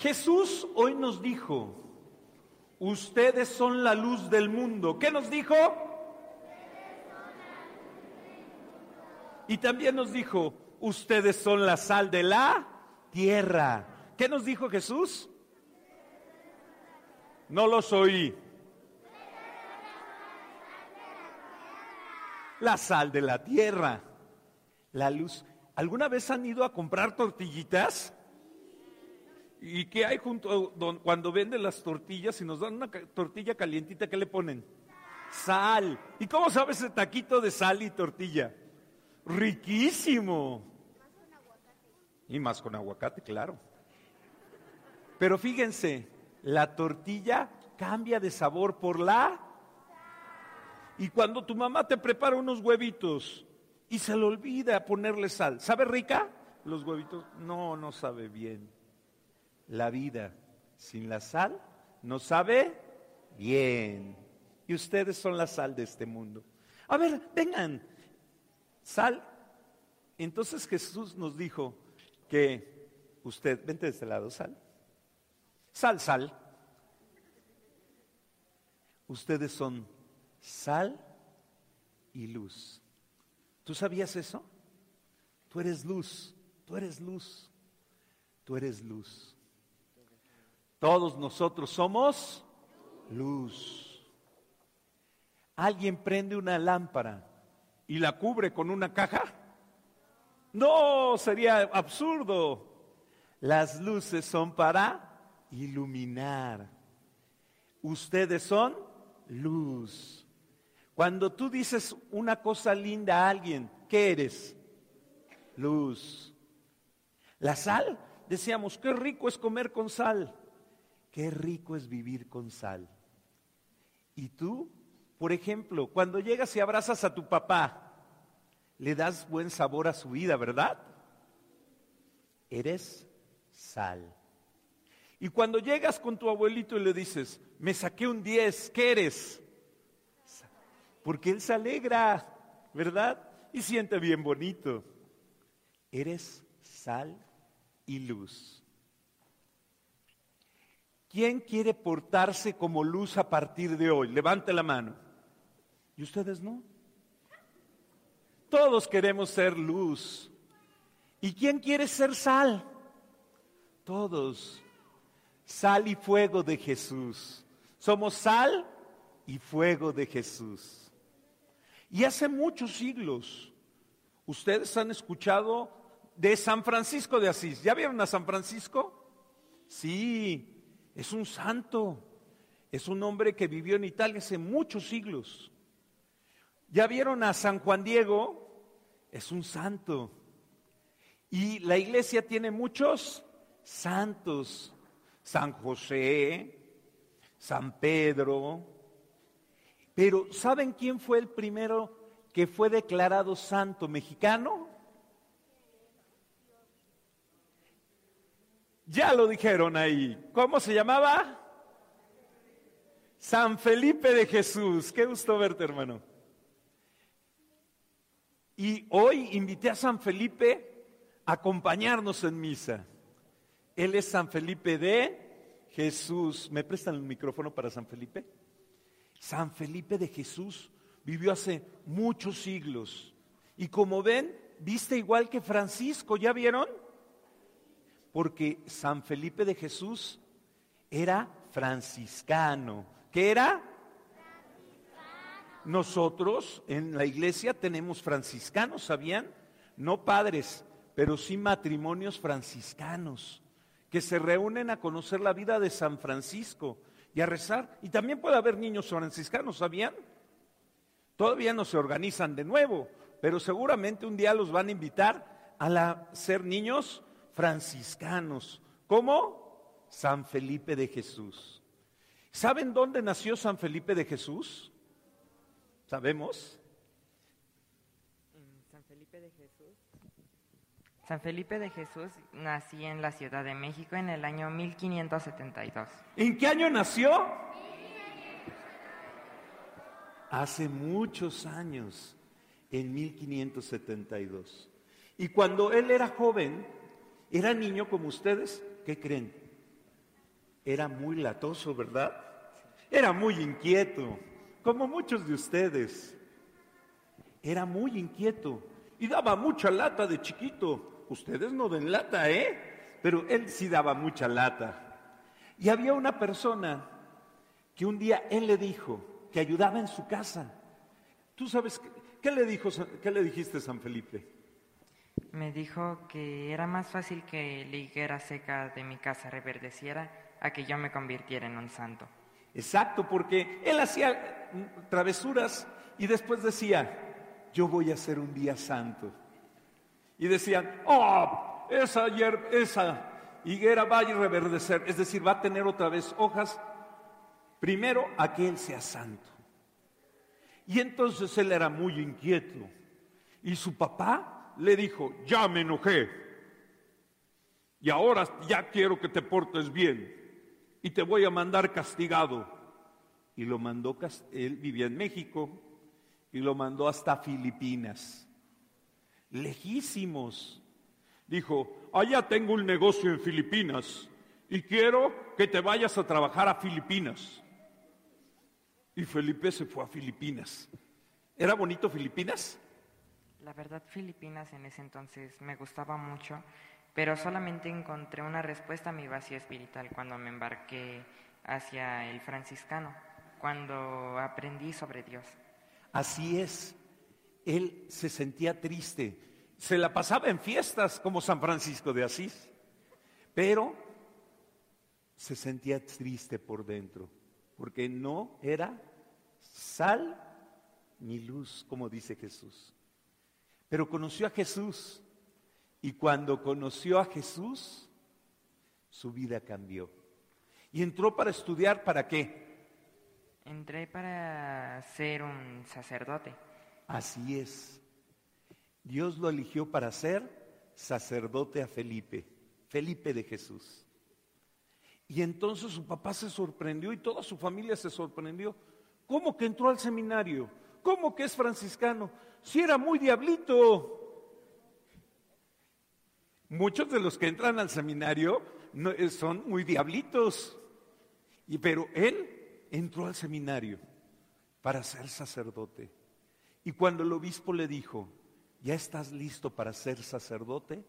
Jesús hoy nos dijo, ustedes son la luz del mundo. ¿Qué nos dijo? Y también nos dijo, ustedes son la sal de la tierra. ¿Qué nos dijo Jesús? No los oí. La sal de la tierra. La luz. ¿Alguna vez han ido a comprar tortillitas? ¿Y qué hay junto don- cuando venden las tortillas y nos dan una tortilla calientita? ¿Qué le ponen? Sal. ¿Y cómo sabe ese taquito de sal y tortilla? Riquísimo. Y más con aguacate, claro. Pero fíjense, la tortilla cambia de sabor por la... Y cuando tu mamá te prepara unos huevitos y se le olvida ponerle sal, ¿sabe rica? Los huevitos, no, no sabe bien. La vida sin la sal no sabe bien. Y ustedes son la sal de este mundo. A ver, vengan, sal. Entonces Jesús nos dijo que usted, vente de este lado, sal. Sal, sal. Ustedes son sal y luz. ¿Tú sabías eso? Tú eres luz, tú eres luz, tú eres luz. Todos nosotros somos luz. ¿Alguien prende una lámpara y la cubre con una caja? No, sería absurdo. Las luces son para iluminar. Ustedes son luz. Cuando tú dices una cosa linda a alguien, ¿qué eres? Luz. La sal, decíamos, qué rico es comer con sal. Qué rico es vivir con sal. Y tú, por ejemplo, cuando llegas y abrazas a tu papá, le das buen sabor a su vida, ¿verdad? Eres sal. Y cuando llegas con tu abuelito y le dices, me saqué un 10, ¿qué eres? Porque él se alegra, ¿verdad? Y siente bien bonito. Eres sal y luz. ¿Quién quiere portarse como luz a partir de hoy? Levante la mano. ¿Y ustedes no? Todos queremos ser luz. ¿Y quién quiere ser sal? Todos. Sal y fuego de Jesús. Somos sal y fuego de Jesús. Y hace muchos siglos, ustedes han escuchado de San Francisco de Asís. ¿Ya vieron a San Francisco? Sí, es un santo. Es un hombre que vivió en Italia hace muchos siglos. ¿Ya vieron a San Juan Diego? Es un santo. Y la iglesia tiene muchos santos. San José, San Pedro. Pero ¿saben quién fue el primero que fue declarado santo mexicano? Ya lo dijeron ahí. ¿Cómo se llamaba? San Felipe de Jesús. Qué gusto verte, hermano. Y hoy invité a San Felipe a acompañarnos en misa. Él es San Felipe de Jesús. ¿Me prestan el micrófono para San Felipe? San Felipe de Jesús vivió hace muchos siglos. Y como ven, viste igual que Francisco, ¿ya vieron? Porque San Felipe de Jesús era franciscano. ¿Qué era? Nosotros en la iglesia tenemos franciscanos, ¿sabían? No padres, pero sí matrimonios franciscanos que se reúnen a conocer la vida de San Francisco y a rezar. Y también puede haber niños franciscanos, ¿sabían? Todavía no se organizan de nuevo, pero seguramente un día los van a invitar a ser niños franciscanos. ¿Cómo? San Felipe de Jesús. ¿Saben dónde nació San Felipe de Jesús? ¿Sabemos? San Felipe de Jesús. San Felipe de Jesús nació en la Ciudad de México en el año 1572. ¿En qué año nació? Hace muchos años, en 1572. Y cuando él era joven, era niño como ustedes, ¿qué creen? Era muy latoso, ¿verdad? Era muy inquieto, como muchos de ustedes. Era muy inquieto y daba mucha lata de chiquito. Ustedes no den lata, ¿eh? Pero él sí daba mucha lata. Y había una persona que un día él le dijo que ayudaba en su casa. ¿Tú sabes qué, qué le dijo, qué le dijiste San Felipe? Me dijo que era más fácil que la higuera seca de mi casa reverdeciera a que yo me convirtiera en un santo. Exacto, porque él hacía travesuras y después decía, yo voy a ser un día santo. Y decían, oh, esa, esa higuera va a reverdecer, es decir, va a tener otra vez hojas, primero a que él sea santo. Y entonces él era muy inquieto. Y su papá le dijo, ya me enojé. Y ahora ya quiero que te portes bien. Y te voy a mandar castigado. Y lo mandó, él vivía en México, y lo mandó hasta Filipinas. Lejísimos. Dijo, allá tengo un negocio en Filipinas y quiero que te vayas a trabajar a Filipinas. Y Felipe se fue a Filipinas. ¿Era bonito Filipinas? La verdad, Filipinas en ese entonces me gustaba mucho, pero solamente encontré una respuesta a mi vacío espiritual cuando me embarqué hacia el franciscano, cuando aprendí sobre Dios. Así es, él se sentía triste, se la pasaba en fiestas como San Francisco de Asís, pero se sentía triste por dentro, porque no era sal ni luz, como dice Jesús. Pero conoció a Jesús y cuando conoció a Jesús, su vida cambió. Y entró para estudiar, ¿para qué? Entré para ser un sacerdote. Así es. Dios lo eligió para ser sacerdote a Felipe, Felipe de Jesús. Y entonces su papá se sorprendió y toda su familia se sorprendió. ¿Cómo que entró al seminario? ¿Cómo que es franciscano? Si era muy diablito. Muchos de los que entran al seminario eh, son muy diablitos. Y, pero él entró al seminario para ser sacerdote. Y cuando el obispo le dijo, ¿ya estás listo para ser sacerdote?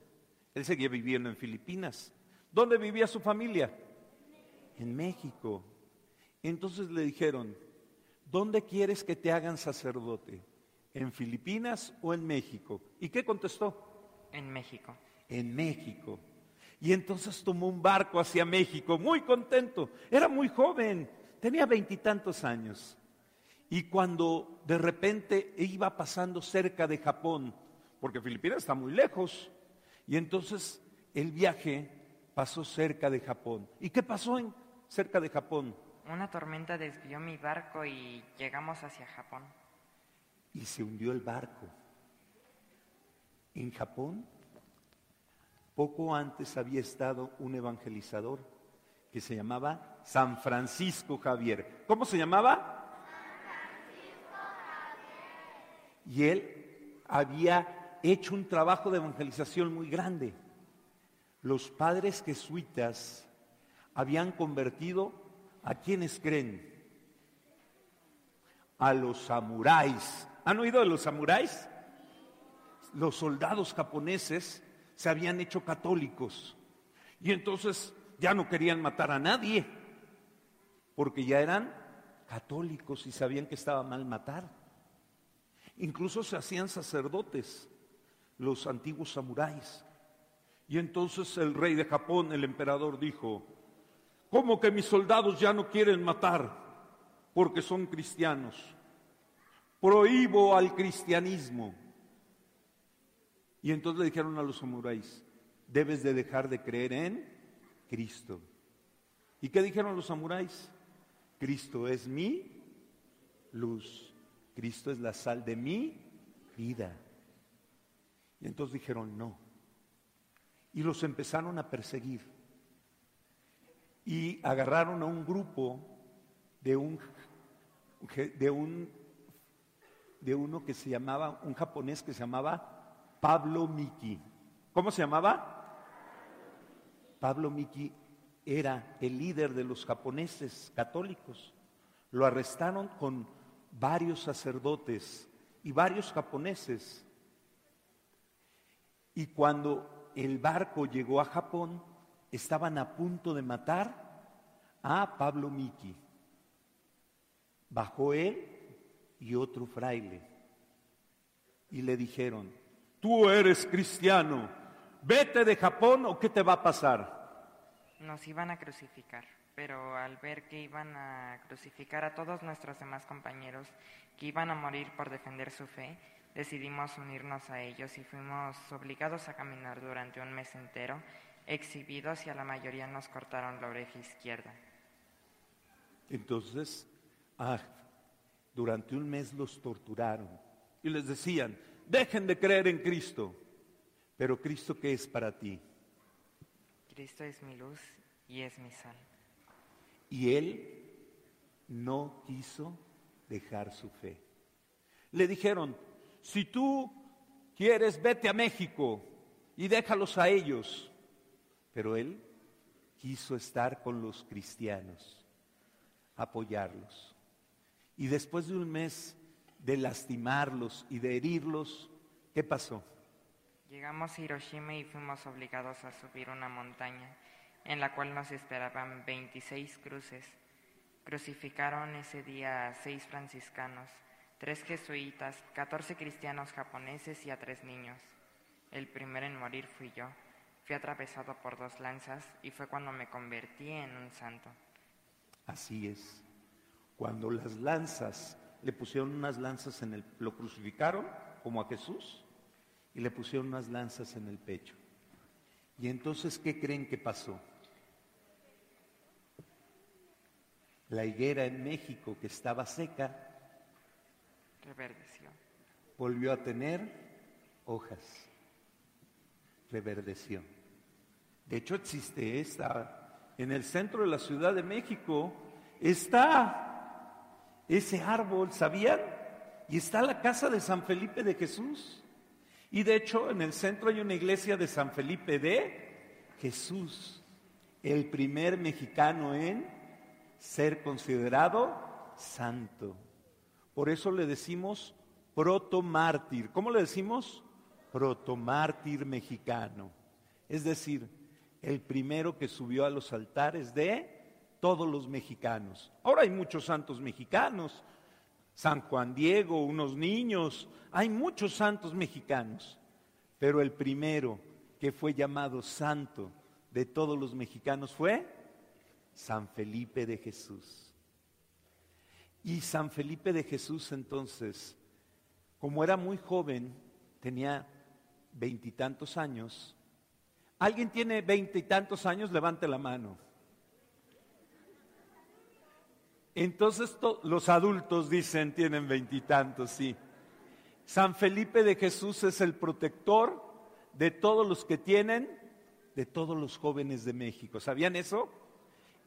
Él seguía viviendo en Filipinas. ¿Dónde vivía su familia? En México. Entonces le dijeron, ¿dónde quieres que te hagan sacerdote? ¿En Filipinas o en México? ¿Y qué contestó? En México. En México. Y entonces tomó un barco hacia México, muy contento. Era muy joven, tenía veintitantos años. Y cuando de repente iba pasando cerca de Japón, porque Filipinas está muy lejos, y entonces el viaje pasó cerca de Japón. ¿Y qué pasó en, cerca de Japón? Una tormenta desvió mi barco y llegamos hacia Japón. Y se hundió el barco. En Japón, poco antes había estado un evangelizador que se llamaba San Francisco Javier. ¿Cómo se llamaba? Y él había hecho un trabajo de evangelización muy grande. Los padres jesuitas habían convertido a quienes creen, a los samuráis. ¿Han oído de los samuráis? Los soldados japoneses se habían hecho católicos y entonces ya no querían matar a nadie porque ya eran católicos y sabían que estaba mal matar. Incluso se hacían sacerdotes los antiguos samuráis. Y entonces el rey de Japón, el emperador, dijo, ¿cómo que mis soldados ya no quieren matar porque son cristianos? Prohíbo al cristianismo. Y entonces le dijeron a los samuráis, debes de dejar de creer en Cristo. ¿Y qué dijeron los samuráis? Cristo es mi luz. Cristo es la sal de mi vida. Y entonces dijeron no. Y los empezaron a perseguir. Y agarraron a un grupo de un, de un de uno que se llamaba, un japonés que se llamaba Pablo Miki. ¿Cómo se llamaba? Pablo Miki era el líder de los japoneses católicos. Lo arrestaron con varios sacerdotes y varios japoneses. Y cuando el barco llegó a Japón, estaban a punto de matar a Pablo Miki. Bajó él y otro fraile. Y le dijeron, tú eres cristiano, vete de Japón o qué te va a pasar. Nos iban a crucificar, pero al ver que iban a crucificar a todos nuestros demás compañeros que iban a morir por defender su fe, decidimos unirnos a ellos y fuimos obligados a caminar durante un mes entero, exhibidos y a la mayoría nos cortaron la oreja izquierda. Entonces, ah, durante un mes los torturaron y les decían, dejen de creer en Cristo. Pero Cristo, ¿qué es para ti? Cristo es mi luz y es mi sal. Y él no quiso dejar su fe. Le dijeron, si tú quieres, vete a México y déjalos a ellos. Pero él quiso estar con los cristianos, apoyarlos. Y después de un mes de lastimarlos y de herirlos, ¿qué pasó? Llegamos a Hiroshima y fuimos obligados a subir una montaña en la cual nos esperaban 26 cruces. Crucificaron ese día a seis franciscanos, tres jesuitas, 14 cristianos japoneses y a tres niños. El primero en morir fui yo. Fui atravesado por dos lanzas y fue cuando me convertí en un santo. Así es. Cuando las lanzas, le pusieron unas lanzas en el, lo crucificaron como a Jesús y le pusieron unas lanzas en el pecho. Y entonces, ¿qué creen que pasó? La higuera en México que estaba seca, reverdeció. Volvió a tener hojas, reverdeció. De hecho, existe esta, en el centro de la Ciudad de México, está ese árbol, ¿sabían? Y está la casa de San Felipe de Jesús. Y de hecho en el centro hay una iglesia de San Felipe de Jesús, el primer mexicano en ser considerado santo. Por eso le decimos protomártir. ¿Cómo le decimos? Protomártir mexicano. Es decir, el primero que subió a los altares de todos los mexicanos. Ahora hay muchos santos mexicanos, San Juan Diego, unos niños, hay muchos santos mexicanos, pero el primero que fue llamado santo de todos los mexicanos fue San Felipe de Jesús. Y San Felipe de Jesús entonces, como era muy joven, tenía veintitantos años, ¿alguien tiene veintitantos años? Levante la mano. Entonces los adultos dicen, tienen veintitantos, sí. San Felipe de Jesús es el protector de todos los que tienen, de todos los jóvenes de México. ¿Sabían eso?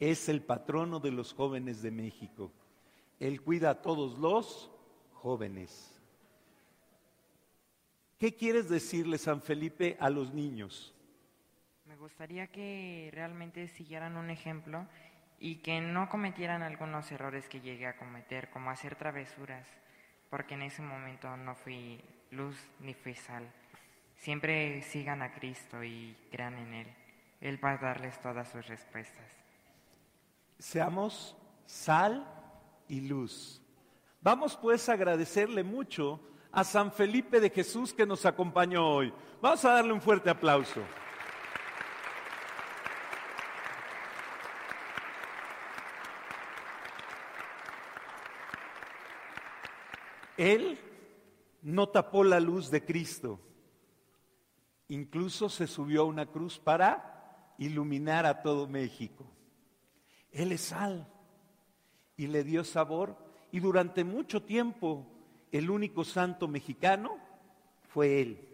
Es el patrono de los jóvenes de México. Él cuida a todos los jóvenes. ¿Qué quieres decirle, San Felipe, a los niños? Me gustaría que realmente siguieran un ejemplo y que no cometieran algunos errores que llegué a cometer, como hacer travesuras, porque en ese momento no fui luz ni fui sal. Siempre sigan a Cristo y crean en Él. Él va a darles todas sus respuestas. Seamos sal y luz. Vamos pues a agradecerle mucho a San Felipe de Jesús que nos acompañó hoy. Vamos a darle un fuerte aplauso. Él no tapó la luz de Cristo. Incluso se subió a una cruz para iluminar a todo México. Él es sal. Y le dio sabor. Y durante mucho tiempo el único santo mexicano fue él.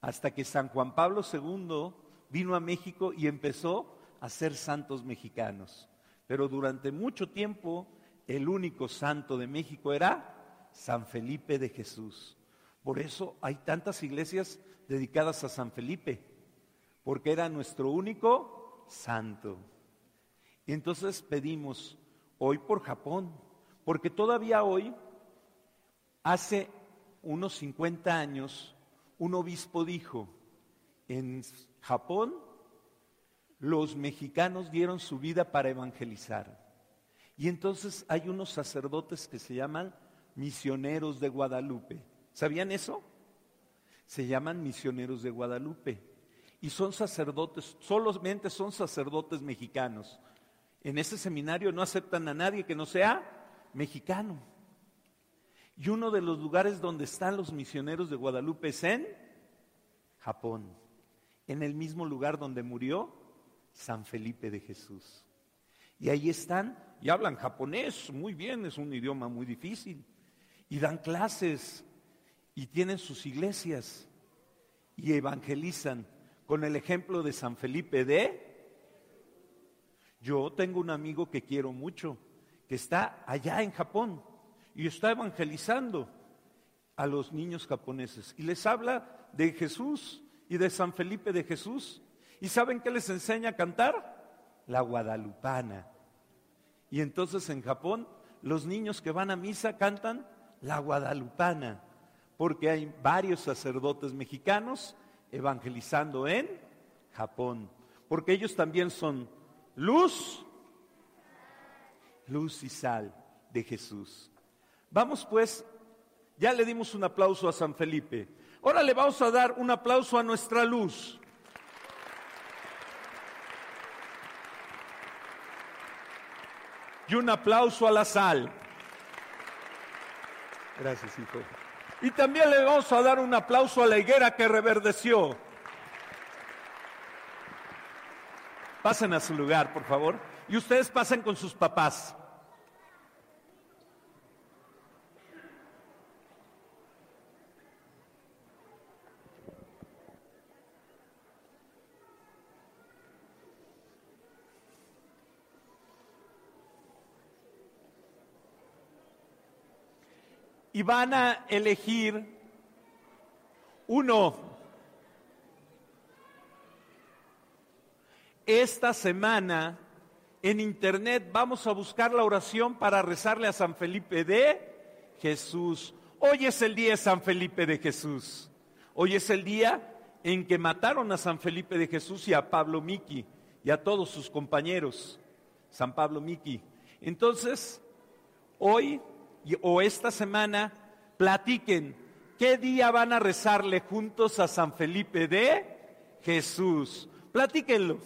Hasta que San Juan Pablo II vino a México y empezó a ser santos mexicanos. Pero durante mucho tiempo el único santo de México era San Felipe de Jesús. Por eso hay tantas iglesias dedicadas a San Felipe, porque era nuestro único santo. Entonces pedimos hoy por Japón, porque todavía hoy, hace unos 50 años, un obispo dijo, en Japón los mexicanos dieron su vida para evangelizar. Y entonces hay unos sacerdotes que se llaman misioneros de Guadalupe. ¿Sabían eso? Se llaman misioneros de Guadalupe. Y son sacerdotes, solamente son sacerdotes mexicanos. En ese seminario no aceptan a nadie que no sea mexicano. Y uno de los lugares donde están los misioneros de Guadalupe es en Japón, en el mismo lugar donde murió San Felipe de Jesús. Y ahí están y hablan japonés, muy bien, es un idioma muy difícil. Y dan clases y tienen sus iglesias y evangelizan con el ejemplo de San Felipe de... Yo tengo un amigo que quiero mucho, que está allá en Japón y está evangelizando a los niños japoneses y les habla de Jesús y de San Felipe de Jesús. ¿Y saben qué les enseña a cantar? La guadalupana. Y entonces en Japón los niños que van a misa cantan la guadalupana, porque hay varios sacerdotes mexicanos evangelizando en Japón, porque ellos también son luz, luz y sal de Jesús. Vamos pues, ya le dimos un aplauso a San Felipe, ahora le vamos a dar un aplauso a nuestra luz. Y un aplauso a la sal. Gracias, hijo. Y también le vamos a dar un aplauso a la higuera que reverdeció. Pasen a su lugar, por favor. Y ustedes pasen con sus papás. Van a elegir uno. Esta semana en internet vamos a buscar la oración para rezarle a San Felipe de Jesús. Hoy es el día de San Felipe de Jesús. Hoy es el día en que mataron a San Felipe de Jesús y a Pablo Miki y a todos sus compañeros. San Pablo Miki. Entonces, hoy o esta semana platiquen qué día van a rezarle juntos a San Felipe de Jesús. Platíquenlo.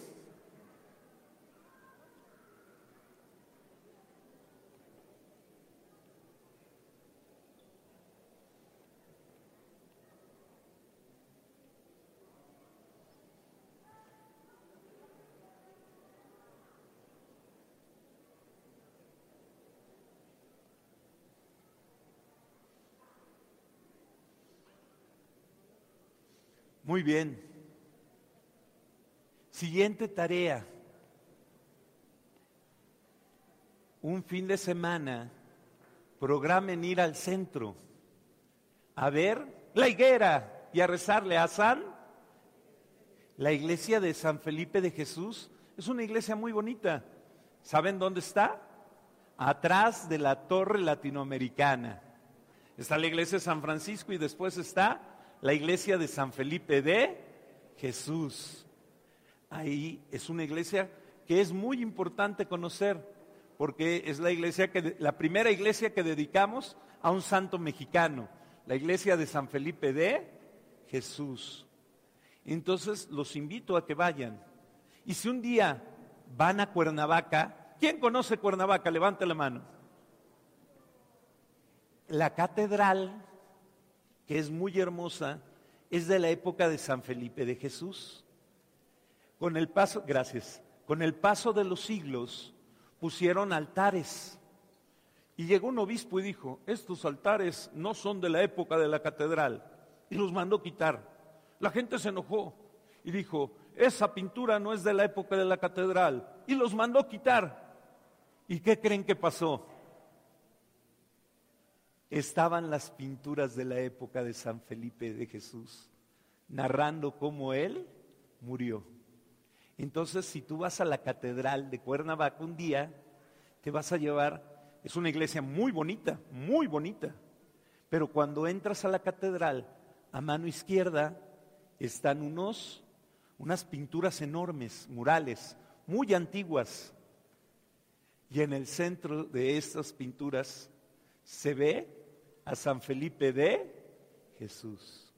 Muy bien. Siguiente tarea. Un fin de semana, programen ir al centro a ver la higuera y a rezarle a San. La iglesia de San Felipe de Jesús es una iglesia muy bonita. ¿Saben dónde está? Atrás de la torre latinoamericana. Está la iglesia de San Francisco y después está la iglesia de San Felipe de Jesús. Ahí es una iglesia que es muy importante conocer, porque es la iglesia que la primera iglesia que dedicamos a un santo mexicano, la iglesia de San Felipe de Jesús. Entonces los invito a que vayan. Y si un día van a Cuernavaca, ¿quién conoce Cuernavaca? Levante la mano. La catedral que es muy hermosa, es de la época de San Felipe de Jesús. Con el paso, gracias, Con el paso de los siglos pusieron altares. Y llegó un obispo y dijo, estos altares no son de la época de la catedral. Y los mandó quitar. La gente se enojó y dijo, esa pintura no es de la época de la catedral. Y los mandó quitar. ¿Y qué creen que pasó? Estaban las pinturas de la época de San Felipe de Jesús, narrando cómo él murió. Entonces, si tú vas a la catedral de Cuernavaca un día, te vas a llevar, es una iglesia muy bonita, muy bonita, pero cuando entras a la catedral, a mano izquierda están unos, unas pinturas enormes, murales, muy antiguas. Y en el centro de estas pinturas se ve a San Felipe de Jesús.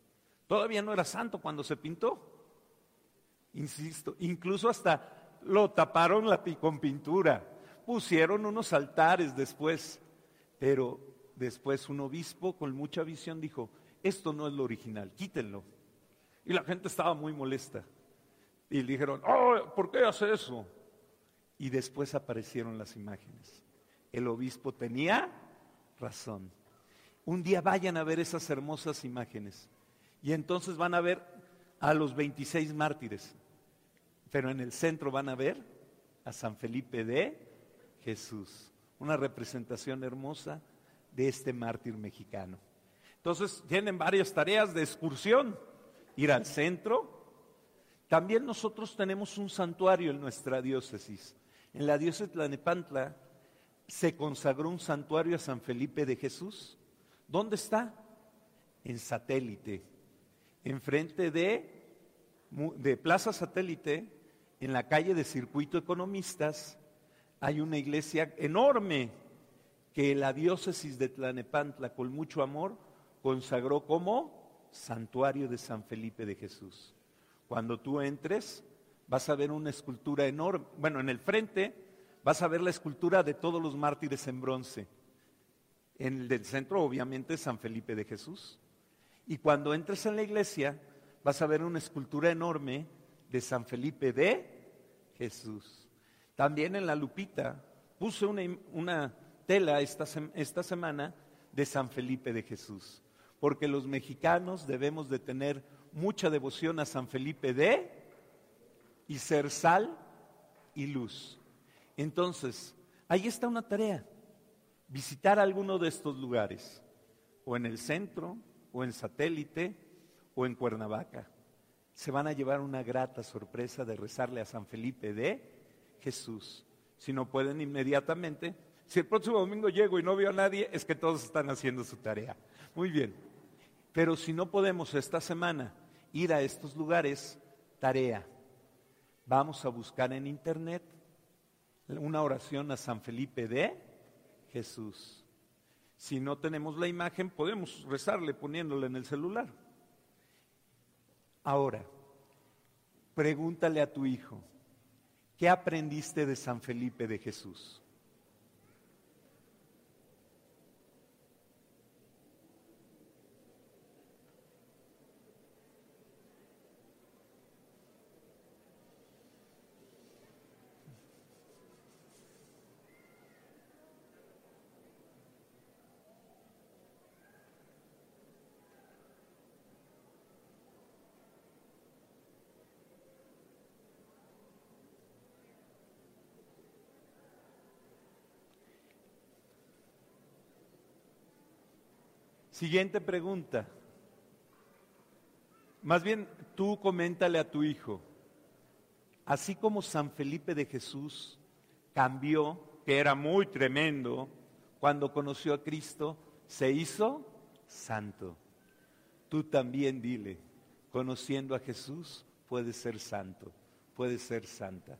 Todavía no era santo cuando se pintó. Insisto, incluso hasta lo taparon la, con pintura. Pusieron unos altares después, pero después un obispo con mucha visión dijo, esto no es lo original, quítenlo. Y la gente estaba muy molesta. Y le dijeron, oh, ¿por qué hace eso? Y después aparecieron las imágenes. El obispo tenía razón. Un día vayan a ver esas hermosas imágenes. Y entonces van a ver a los 26 mártires. Pero en el centro van a ver a San Felipe de Jesús. Una representación hermosa de este mártir mexicano. Entonces tienen varias tareas de excursión. Ir al centro. También nosotros tenemos un santuario en nuestra diócesis. En la diócesis de Tlanepantla se consagró un santuario a San Felipe de Jesús. ¿Dónde está? En satélite, enfrente de, de Plaza Satélite, en la calle de Circuito Economistas, hay una iglesia enorme que la diócesis de Tlanepantla, con mucho amor, consagró como santuario de San Felipe de Jesús. Cuando tú entres, vas a ver una escultura enorme. Bueno, en el frente vas a ver la escultura de todos los mártires en bronce. En el del centro, obviamente, San Felipe de Jesús. Y cuando entres en la iglesia, vas a ver una escultura enorme de San Felipe de Jesús. También en la Lupita puse una, una tela esta, esta semana de San Felipe de Jesús, porque los mexicanos debemos de tener mucha devoción a San Felipe de y ser sal y luz. Entonces, ahí está una tarea, visitar alguno de estos lugares, o en el centro, o en satélite, o en Cuernavaca. Se van a llevar una grata sorpresa de rezarle a San Felipe de Jesús. Si no pueden inmediatamente, si el próximo domingo llego y no veo a nadie, es que todos están haciendo su tarea. Muy bien. Pero si no podemos esta semana ir a estos lugares, tarea Vamos a buscar en internet una oración a San Felipe de Jesús. Si no tenemos la imagen, podemos rezarle poniéndola en el celular. Ahora, pregúntale a tu hijo, ¿qué aprendiste de San Felipe de Jesús? Siguiente pregunta. Más bien, tú coméntale a tu hijo, así como San Felipe de Jesús cambió, que era muy tremendo, cuando conoció a Cristo, se hizo santo. Tú también dile, conociendo a Jesús, puedes ser santo, puedes ser santa.